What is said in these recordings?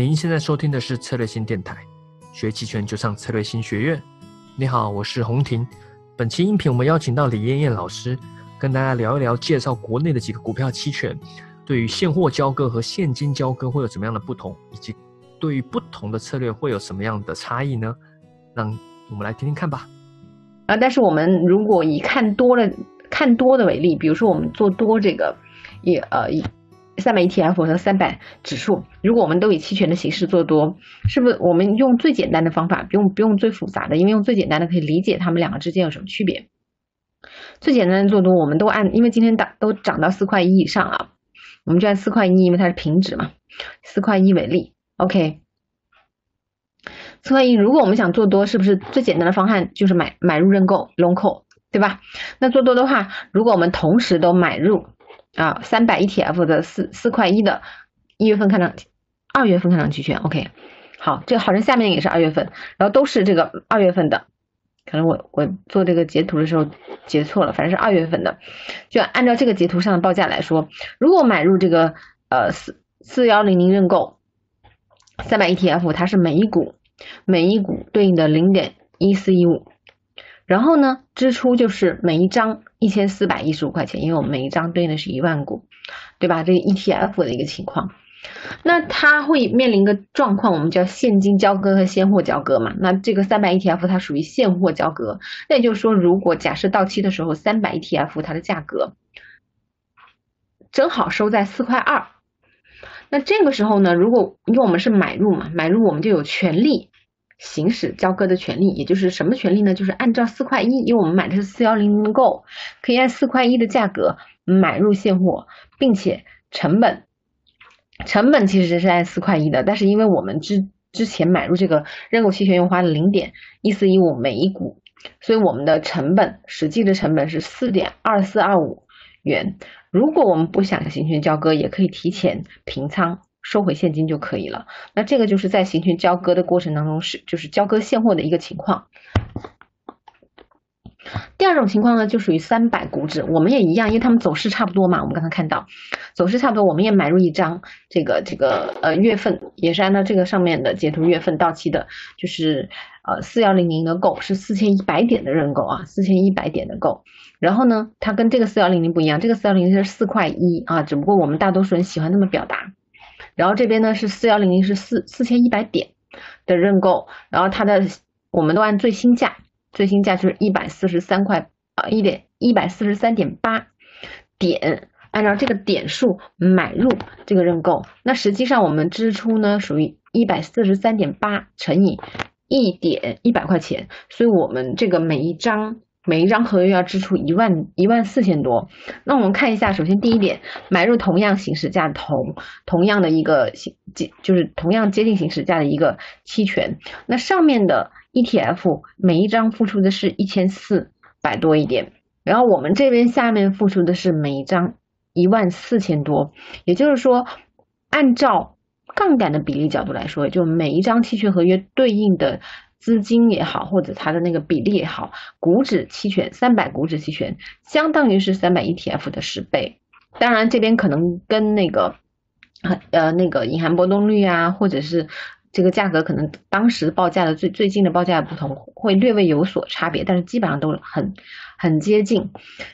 您现在收听的是策略性电台，学期权就上策略性学院。你好，我是洪婷。本期音频我们邀请到李艳艳老师，跟大家聊一聊介绍国内的几个股票期权，对于现货交割和现金交割会有什么样的不同，以及对于不同的策略会有什么样的差异呢？让我们来听听看吧。啊，但是我们如果以看多了看多的为例，比如说我们做多这个，也呃以。三百 ETF 和三百指数，如果我们都以期权的形式做多，是不是我们用最简单的方法，不用不用最复杂的，因为用最简单的可以理解它们两个之间有什么区别。最简单的做多，我们都按，因为今天涨都涨到四块一以上啊，我们就按四块一，因为它是平值嘛，四块一为例，OK。四块一，如果我们想做多，是不是最简单的方案就是买买入认购 long call，对吧？那做多的话，如果我们同时都买入。啊，三百 ETF 的四四块一的，一月份看涨，二月份看涨期权，OK，好，这好像下面也是二月份，然后都是这个二月份的，可能我我做这个截图的时候截错了，反正是二月份的，就按照这个截图上的报价来说，如果买入这个呃四四幺零零认购三百 ETF，它是每一股每一股对应的零点一四一五。然后呢，支出就是每一张一千四百一十五块钱，因为我们每一张对应的是一万股，对吧？这个 ETF 的一个情况，那它会面临一个状况，我们叫现金交割和现货交割嘛。那这个三百 ETF 它属于现货交割，那也就是说，如果假设到期的时候，三百 ETF 它的价格正好收在四块二，那这个时候呢，如果因为我们是买入嘛，买入我们就有权利。行使交割的权利，也就是什么权利呢？就是按照四块一，因为我们买的是四幺零零购，可以按四块一的价格买入现货，并且成本成本其实是按四块一的，但是因为我们之之前买入这个认购期权用花了零点一四一五每一股，所以我们的成本实际的成本是四点二四二五元。如果我们不想行权交割，也可以提前平仓。收回现金就可以了。那这个就是在行权交割的过程当中是就是交割现货的一个情况。第二种情况呢，就属于三百股指，我们也一样，因为他们走势差不多嘛。我们刚才看到走势差不多，我们也买入一张这个这个呃月份也是按照这个上面的截图月份到期的，就是呃四幺零零的购是四千一百点的认购啊，四千一百点的购。然后呢，它跟这个四幺零零不一样，这个四幺零零是四块一啊，只不过我们大多数人喜欢那么表达。然后这边呢是四幺零零是四四千一百点的认购，然后它的我们都按最新价，最新价就是一百四十三块啊一点一百四十三点八点，按照这个点数买入这个认购，那实际上我们支出呢属于一百四十三点八乘以一点一百块钱，所以我们这个每一张。每一张合约要支出一万一万四千多，那我们看一下，首先第一点，买入同样行使价同同样的一个行接就是同样接近行使价的一个期权，那上面的 ETF 每一张付出的是一千四百多一点，然后我们这边下面付出的是每一张一万四千多，也就是说，按照杠杆的比例角度来说，就每一张期权合约对应的。资金也好，或者它的那个比例也好，股指期权三百股指期权相当于是三百 ETF 的十倍。当然，这边可能跟那个呃那个隐含波动率啊，或者是这个价格可能当时报价的最最近的报价不同，会略微有所差别，但是基本上都很很接近。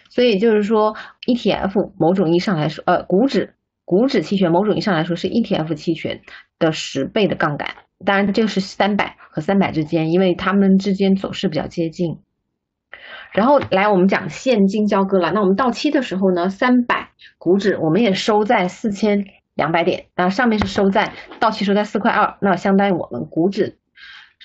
所以就是说，ETF 某种意义上来说，呃，股指股指期权某种意义上来说是 ETF 期权的十倍的杠杆。当然，这个是三百和三百之间，因为它们之间走势比较接近。然后来，我们讲现金交割了。那我们到期的时候呢，三百股指我们也收在四千两百点，那上面是收在到期收在四块二，那相当于我们股指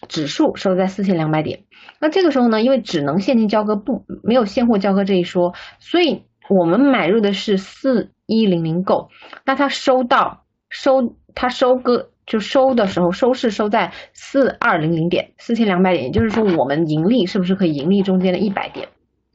指数收在四千两百点。那这个时候呢，因为只能现金交割，不没有现货交割这一说，所以我们买入的是四一零零购，那它收到收它收割。就收的时候，收市收在四二零零点，四千两百点，也就是说，我们盈利是不是可以盈利中间的一百点？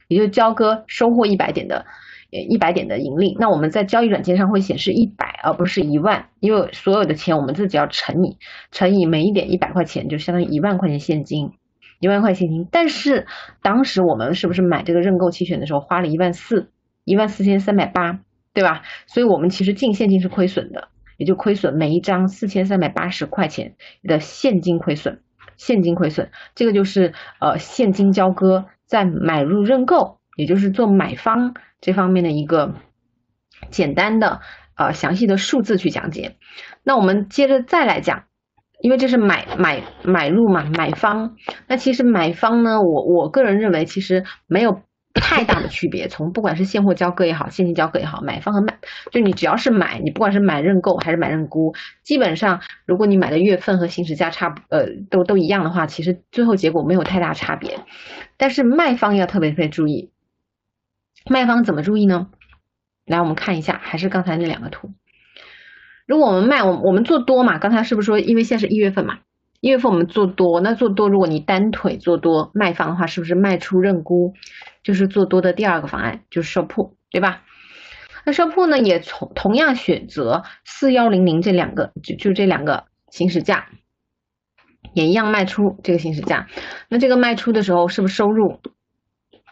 也就交割收获一百点的，呃一百点的盈利。那我们在交易软件上会显示一百，而不是一万，因为所有的钱我们自己要乘以乘以每一点一百块钱，就相当于一万块钱现金，一万块现金。但是当时我们是不是买这个认购期权的时候花了一万四，一万四千三百八，对吧？所以我们其实净现金是亏损的。也就亏损每一张四千三百八十块钱的现金亏损，现金亏损，这个就是呃现金交割在买入认购，也就是做买方这方面的一个简单的呃详细的数字去讲解。那我们接着再来讲。因为这是买买买入嘛，买方。那其实买方呢，我我个人认为其实没有太大的区别。从不管是现货交割也好，现金交割也好，买方和卖，就你只要是买，你不管是买认购还是买认沽，基本上如果你买的月份和行使价差呃都都一样的话，其实最后结果没有太大差别。但是卖方要特别特别注意，卖方怎么注意呢？来，我们看一下，还是刚才那两个图。如果我们卖，我我们做多嘛？刚才是不是说，因为现在是一月份嘛？一月份我们做多，那做多，如果你单腿做多卖方的话，是不是卖出认沽，就是做多的第二个方案，就是收铺，对吧？那收铺呢，也从同样选择四幺零零这两个，就就这两个行使价，也一样卖出这个行使价。那这个卖出的时候是不是收入？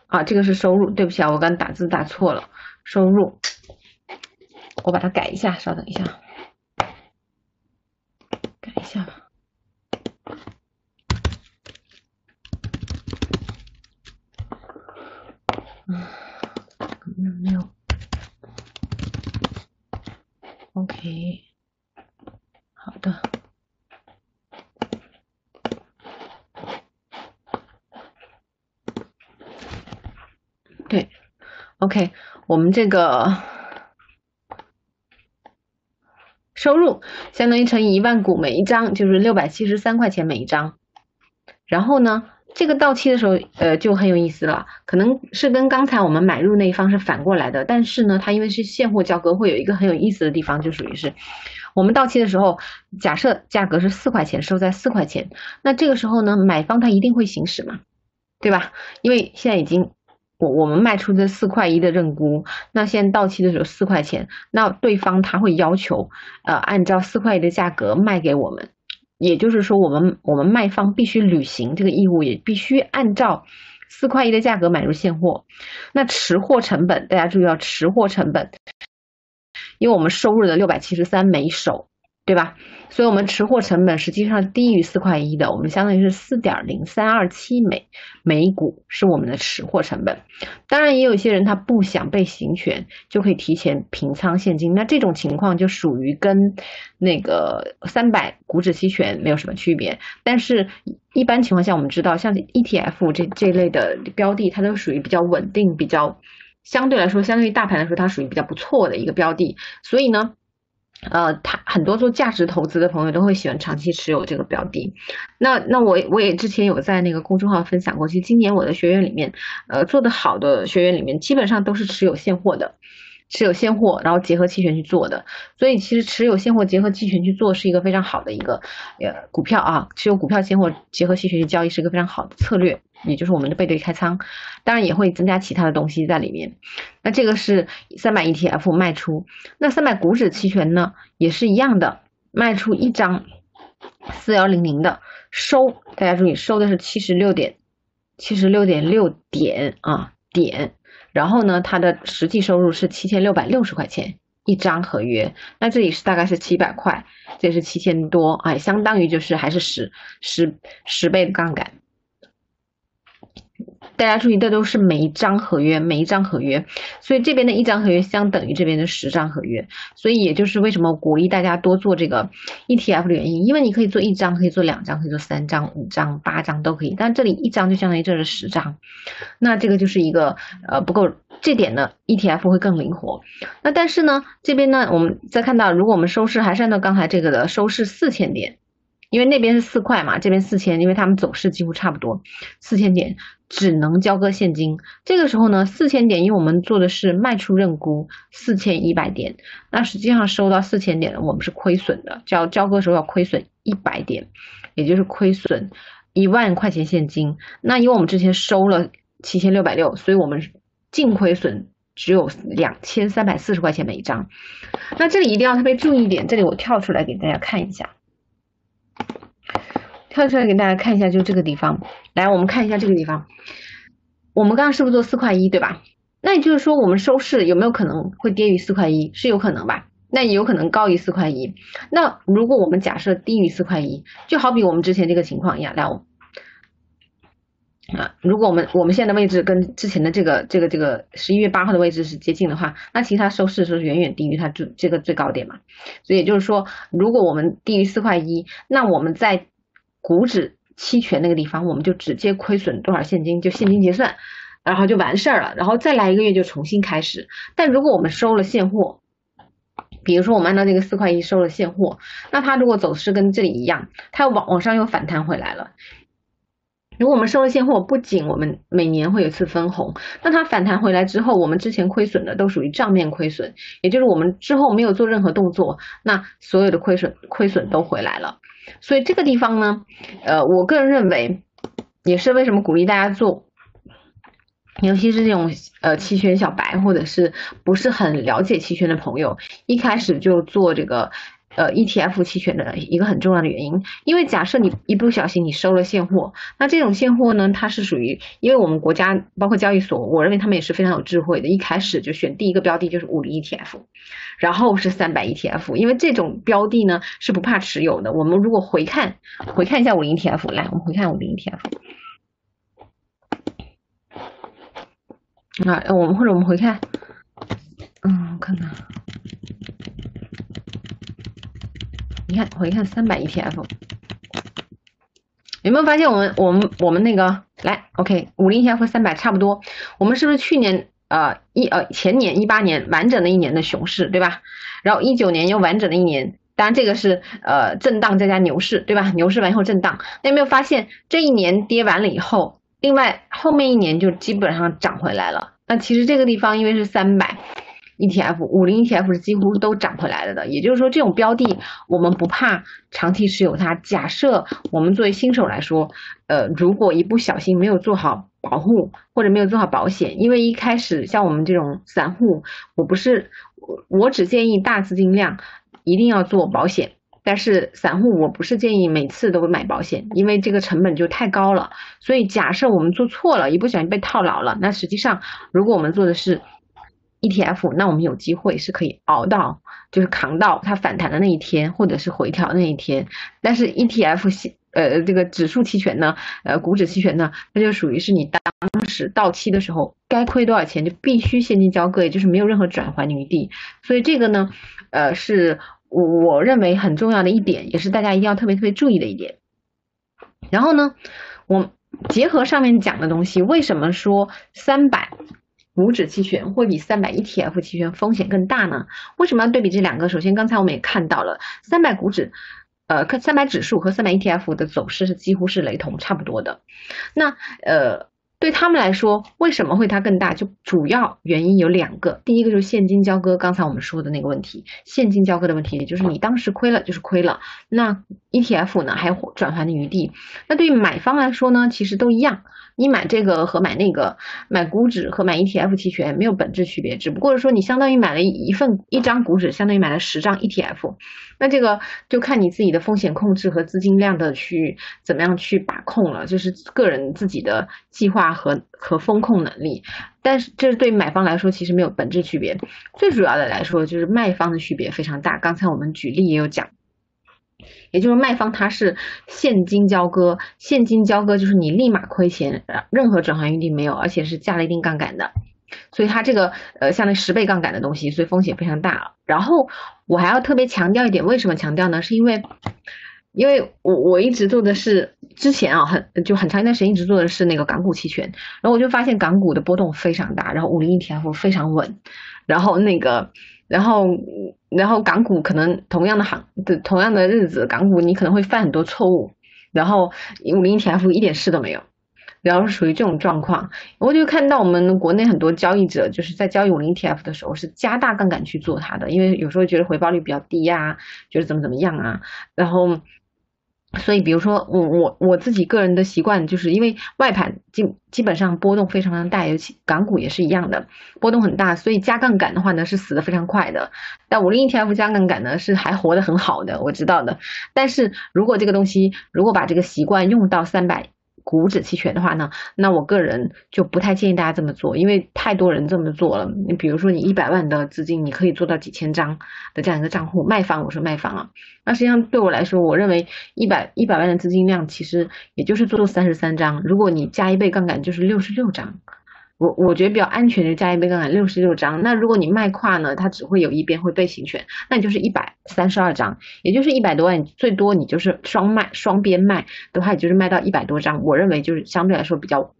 啊，这个是收入，对不起啊，我刚打字打错了，收入，我把它改一下，稍等一下。改一下吧。嗯，没有。OK，好的。对，OK，我们这个。收入相当于乘以一万股，每一张就是六百七十三块钱每一张。然后呢，这个到期的时候，呃，就很有意思了，可能是跟刚才我们买入那一方是反过来的。但是呢，它因为是现货交割，会有一个很有意思的地方，就属于是我们到期的时候，假设价格是四块钱，收在四块钱，那这个时候呢，买方他一定会行使嘛，对吧？因为现在已经。我我们卖出这四块一的认沽，那现在到期的时候四块钱，那对方他会要求，呃，按照四块一的价格卖给我们，也就是说，我们我们卖方必须履行这个义务，也必须按照四块一的价格买入现货。那持货成本，大家注意到持货成本，因为我们收入的六百七十三每手。对吧？所以，我们持货成本实际上低于四块一的，我们相当于是四点零三二七每每股是我们的持货成本。当然，也有一些人他不想被行权，就可以提前平仓现金。那这种情况就属于跟那个三百股指期权没有什么区别。但是，一般情况下，我们知道像 ETF 这这类的标的，它都属于比较稳定、比较相对来说，相对于大盘来说，它属于比较不错的一个标的。所以呢。呃，他很多做价值投资的朋友都会喜欢长期持有这个标的。那那我我也之前有在那个公众号分享过，其实今年我的学员里面，呃，做的好的学员里面，基本上都是持有现货的，持有现货，然后结合期权去做的。所以其实持有现货结合期权去做是一个非常好的一个呃股票啊，持有股票现货结合期权去交易是一个非常好的策略。也就是我们的背对开仓，当然也会增加其他的东西在里面。那这个是三百 ETF 卖出，那三百股指期权呢也是一样的，卖出一张四幺零零的收，大家注意收的是七十六点七十六点六点啊点，然后呢它的实际收入是七千六百六十块钱一张合约，那这里是大概是七百块，这是七千多，哎，相当于就是还是十十十倍的杠杆。大家注意，这都是每一张合约，每一张合约，所以这边的一张合约相等于这边的十张合约，所以也就是为什么鼓励大家多做这个 ETF 的原因，因为你可以做一张，可以做两张，可以做三张、五张、八张都可以，但这里一张就相当于这是十张，那这个就是一个呃不够，这点呢 ETF 会更灵活。那但是呢，这边呢，我们再看到，如果我们收市还是按照刚才这个的收市四千点。因为那边是四块嘛，这边四千，因为他们走势几乎差不多，四千点只能交割现金。这个时候呢，四千点，因为我们做的是卖出认沽，四千一百点，那实际上收到四千点，我们是亏损的，交交割时候要亏损一百点，也就是亏损一万块钱现金。那因为我们之前收了七千六百六，所以我们净亏损只有两千三百四十块钱每一张。那这里一定要特别注意一点，这里我跳出来给大家看一下。跳出来给大家看一下，就这个地方。来，我们看一下这个地方。我们刚刚是不是做四块一，对吧？那也就是说，我们收市有没有可能会低于四块一？是有可能吧？那也有可能高于四块一。那如果我们假设低于四块一，就好比我们之前这个情况一样，来，啊，如果我们我们现在的位置跟之前的这个这个这个十一月八号的位置是接近的话，那其实它收市是远远低于它最这个最高点嘛。所以也就是说，如果我们低于四块一，那我们在股指期权那个地方，我们就直接亏损多少现金，就现金结算。然后就完事儿了，然后再来一个月就重新开始。但如果我们收了现货，比如说我们按照这个四块一收了现货，那它如果走势跟这里一样，它往往上又反弹回来了。如果我们收了现货，不仅我们每年会有一次分红，那它反弹回来之后，我们之前亏损的都属于账面亏损，也就是我们之后没有做任何动作，那所有的亏损亏损都回来了。所以这个地方呢，呃，我个人认为也是为什么鼓励大家做。尤其是这种呃期权小白，或者是不是很了解期权的朋友，一开始就做这个呃 ETF 期权的一个很重要的原因，因为假设你一不小心你收了现货，那这种现货呢，它是属于，因为我们国家包括交易所，我认为他们也是非常有智慧的，一开始就选第一个标的就是五零 ETF，然后是三百 ETF，因为这种标的呢是不怕持有的。我们如果回看回看一下五零 ETF，来，我们回看五零 ETF。啊，我们或者我们回看，嗯，我看看，你看回看三百 ETF，有没有发现我们我们我们那个来，OK，五零 ETF 和三百差不多，我们是不是去年呃一呃前年一八年完整的一年的熊市，对吧？然后一九年又完整的一年，当然这个是呃震荡再加牛市，对吧？牛市完以后震荡，那有没有发现这一年跌完了以后？另外，后面一年就基本上涨回来了。那其实这个地方因为是三百 ETF、五零 ETF 是几乎都涨回来了的。也就是说，这种标的我们不怕长期持有它。假设我们作为新手来说，呃，如果一不小心没有做好保护或者没有做好保险，因为一开始像我们这种散户，我不是我我只建议大资金量一定要做保险。但是散户我不是建议每次都买保险，因为这个成本就太高了。所以假设我们做错了，一不小心被套牢了，那实际上如果我们做的是 ETF，那我们有机会是可以熬到，就是扛到它反弹的那一天，或者是回调那一天。但是 ETF 呃这个指数期权呢，呃股指期权呢，它就属于是你当时到期的时候该亏多少钱就必须现金交割，也就是没有任何转还余地。所以这个呢，呃是。我认为很重要的一点，也是大家一定要特别特别注意的一点。然后呢，我结合上面讲的东西，为什么说三百股指期权会比三百 ETF 期权风险更大呢？为什么要对比这两个？首先，刚才我们也看到了，三百股指，呃，三百指数和三百 ETF 的走势是几乎是雷同，差不多的。那呃。对他们来说，为什么会它更大？就主要原因有两个，第一个就是现金交割，刚才我们说的那个问题，现金交割的问题，也就是你当时亏了就是亏了，那 ETF 呢还有转还的余地。那对于买方来说呢，其实都一样。你买这个和买那个，买股指和买 ETF 期权没有本质区别，只不过是说你相当于买了一份一张股指，相当于买了十张 ETF。那这个就看你自己的风险控制和资金量的去怎么样去把控了，就是个人自己的计划和和风控能力。但是这是对买方来说其实没有本质区别，最主要的来说就是卖方的区别非常大。刚才我们举例也有讲。也就是卖方他是现金交割，现金交割就是你立马亏钱，任何转换余地没有，而且是加了一定杠杆的，所以它这个呃相当于十倍杠杆的东西，所以风险非常大。然后我还要特别强调一点，为什么强调呢？是因为因为我我一直做的是之前啊很就很长一段时间一直做的是那个港股期权，然后我就发现港股的波动非常大，然后五零 ETF 非常稳，然后那个。然后，然后港股可能同样的行的同样的日子，港股你可能会犯很多错误。然后五零 ETF 一点事都没有，然后属于这种状况。我就看到我们国内很多交易者就是在交易五零 ETF 的时候是加大杠杆去做它的，因为有时候觉得回报率比较低呀，觉得怎么怎么样啊，然后。所以，比如说我我我自己个人的习惯，就是因为外盘基基本上波动非常的大，尤其港股也是一样的，波动很大，所以加杠杆的话呢是死的非常快的。但五零 ETF 加杠杆呢是还活得很好的，我知道的。但是如果这个东西如果把这个习惯用到三百股指期权的话呢，那我个人就不太建议大家这么做，因为太多人这么做了。你比如说你一百万的资金，你可以做到几千张的这样一个账户卖方，我说卖方啊，那实际上对我来说，我认为一百一百万的资金量其实也就是做三十三张，如果你加一倍杠杆就是六十六张。我我觉得比较安全的加一倍杠杆六十六张，那如果你卖跨呢，它只会有一边会被行权，那你就是一百三十二张，也就是一百多万，最多你就是双卖双边卖的话，也就是卖到一百多张，我认为就是相对来说比较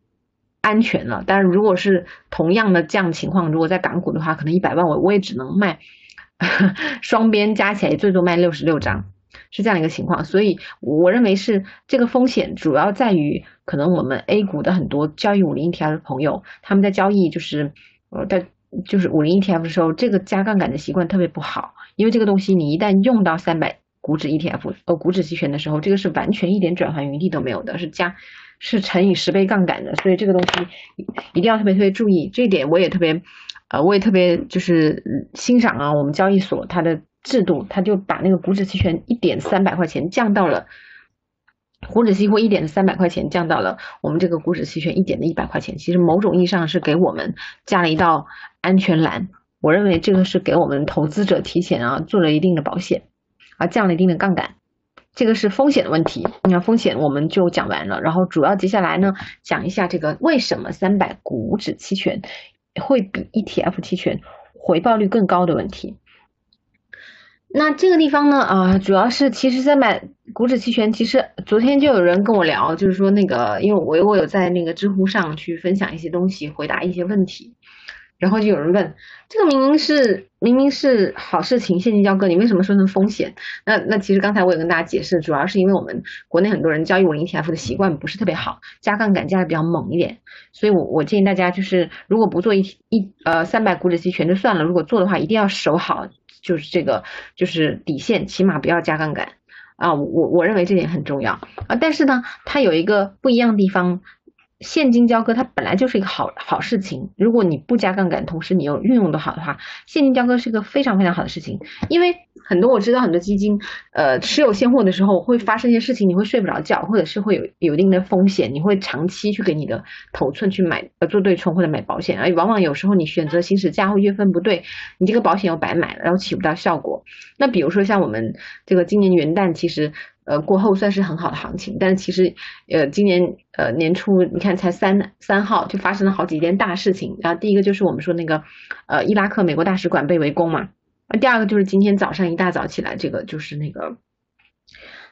安全了。但是如果是同样的这样情况，如果在港股的话，可能一百万我我也只能卖 双边加起来最多卖六十六张。是这样一个情况，所以我认为是这个风险主要在于，可能我们 A 股的很多交易五零 ETF 的朋友，他们在交易就是呃在就是五零 ETF 的时候，这个加杠杆的习惯特别不好，因为这个东西你一旦用到三百股指 ETF 呃股指期权的时候，这个是完全一点转换余地都没有的，是加是乘以十倍杠杆的，所以这个东西一定要特别特别注意，这一点我也特别呃我也特别就是欣赏啊，我们交易所它的。制度，他就把那个股指期权一点三百块钱降到了股指期货一点的三百块钱，降到了我们这个股指期权一点的一百块钱。其实某种意义上是给我们加了一道安全栏。我认为这个是给我们投资者提前啊做了一定的保险，啊降了一定的杠杆。这个是风险的问题。那风险我们就讲完了，然后主要接下来呢讲一下这个为什么三百股指期权会比 ETF 期权回报率更高的问题。那这个地方呢，啊，主要是其实三百股指期权，其实昨天就有人跟我聊，就是说那个，因为我我有在那个知乎上去分享一些东西，回答一些问题，然后就有人问，这个明明是明明是好事情，现金交割，你为什么说成风险？那那其实刚才我也跟大家解释，主要是因为我们国内很多人交易五零 ETF 的习惯不是特别好，加杠杆加的比较猛一点，所以我我建议大家就是如果不做一一呃三百股指期权就算了，如果做的话，一定要守好。就是这个，就是底线，起码不要加杠杆啊！我我认为这点很重要啊。但是呢，它有一个不一样的地方，现金交割它本来就是一个好好事情。如果你不加杠杆，同时你又运用的好的话，现金交割是一个非常非常好的事情，因为。很多我知道很多基金，呃，持有现货的时候会发生一些事情，你会睡不着觉，或者是会有有一定的风险，你会长期去给你的头寸去买呃做对冲或者买保险，而往往有时候你选择行使价或月份不对，你这个保险又白买了，然后起不到效果。那比如说像我们这个今年元旦其实呃过后算是很好的行情，但是其实呃今年呃年初你看才三三号就发生了好几件大事情，然后第一个就是我们说那个呃伊拉克美国大使馆被围攻嘛。那第二个就是今天早上一大早起来，这个就是那个，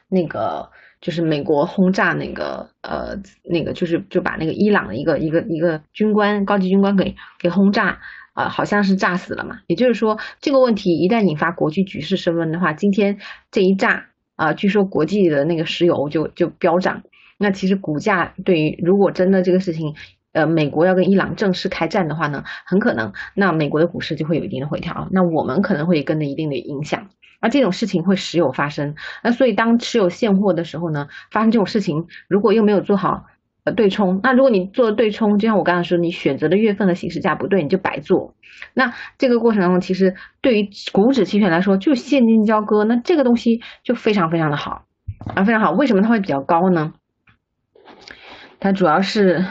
那个就是美国轰炸那个呃那个就是就把那个伊朗的一个一个一个军官高级军官给给轰炸啊，好像是炸死了嘛。也就是说，这个问题一旦引发国际局势升温的话，今天这一炸啊，据说国际的那个石油就就飙涨。那其实股价对于如果真的这个事情。呃，美国要跟伊朗正式开战的话呢，很可能那美国的股市就会有一定的回调，那我们可能会跟着一定的影响，而这种事情会时有发生。那所以当持有现货的时候呢，发生这种事情，如果又没有做好呃对冲，那如果你做对冲，就像我刚才说，你选择的月份和行使价不对，你就白做。那这个过程当中，其实对于股指期权来说，就现金交割，那这个东西就非常非常的好啊，非常好。为什么它会比较高呢？它主要是。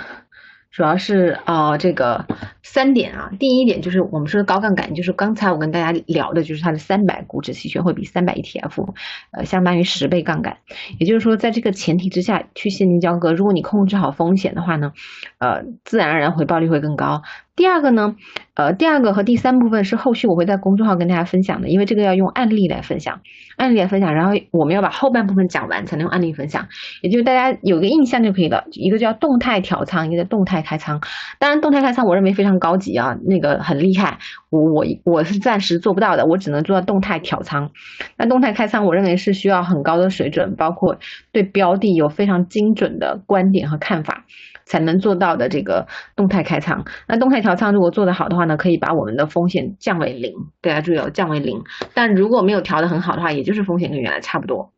主要是呃这个三点啊，第一点就是我们说的高杠杆，就是刚才我跟大家聊的，就是它的三百股指期权会比三百 ETF，呃，相当于十倍杠杆。也就是说，在这个前提之下去现金交割，如果你控制好风险的话呢，呃，自然而然回报率会更高。第二个呢，呃，第二个和第三部分是后续我会在公众号跟大家分享的，因为这个要用案例来分享，案例来分享，然后我们要把后半部分讲完才能用案例分享，也就是大家有个印象就可以了。一个叫动态调仓，一个叫动态开仓。当然，动态开仓我认为非常高级啊，那个很厉害，我我我是暂时做不到的，我只能做到动态调仓。那动态开仓，我认为是需要很高的水准，包括对标的有非常精准的观点和看法。才能做到的这个动态开仓，那动态调仓如果做得好的话呢，可以把我们的风险降为零。大家注意哦，降为零。但如果没有调得很好的话，也就是风险跟原来差不多，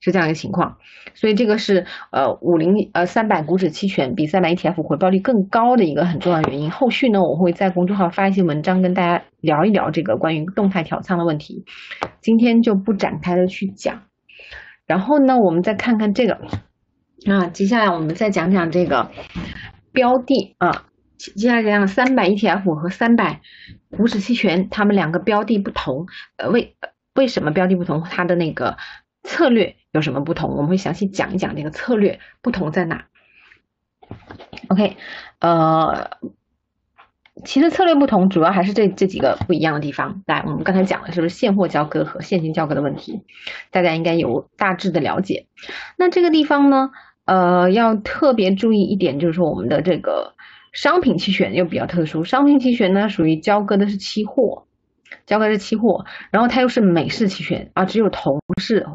是这样一个情况。所以这个是呃五零呃三百股指期权比三百 ETF 回报率更高的一个很重要原因。后续呢，我会在公众号发一些文章跟大家聊一聊这个关于动态调仓的问题。今天就不展开的去讲。然后呢，我们再看看这个。那，接下来我们再讲讲这个标的啊，接下来讲讲三百 ETF 和三百股指期权，它们两个标的不同，呃，为为什么标的不同？它的那个策略有什么不同？我们会详细讲一讲这个策略不同在哪。OK，呃，其实策略不同，主要还是这这几个不一样的地方。来，我们刚才讲了是不是现货交割和现金交割的问题？大家应该有大致的了解。那这个地方呢，呃，要特别注意一点，就是说我们的这个商品期权又比较特殊。商品期权呢，属于交割的是期货，交割是期货，然后它又是美式期权啊，只有同式。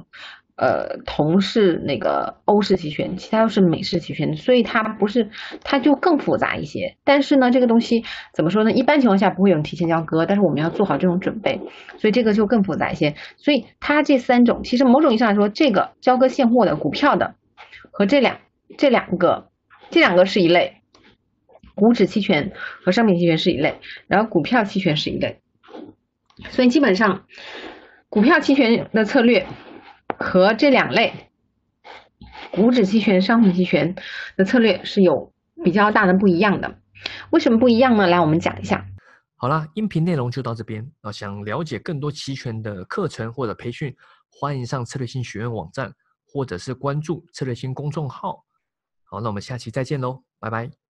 呃，同是那个欧式期权，其他都是美式期权，所以它不是，它就更复杂一些。但是呢，这个东西怎么说呢？一般情况下不会有人提前交割，但是我们要做好这种准备，所以这个就更复杂一些。所以它这三种，其实某种意义上来说，这个交割现货的股票的和这两这两个这两个是一类，股指期权和商品期权是一类，然后股票期权是一类。所以基本上股票期权的策略。和这两类股指期权、商品期权的策略是有比较大的不一样的。为什么不一样呢？来，我们讲一下。好啦，音频内容就到这边啊。想了解更多期权的课程或者培训，欢迎上策略性学院网站，或者是关注策略星公众号。好，那我们下期再见喽，拜拜。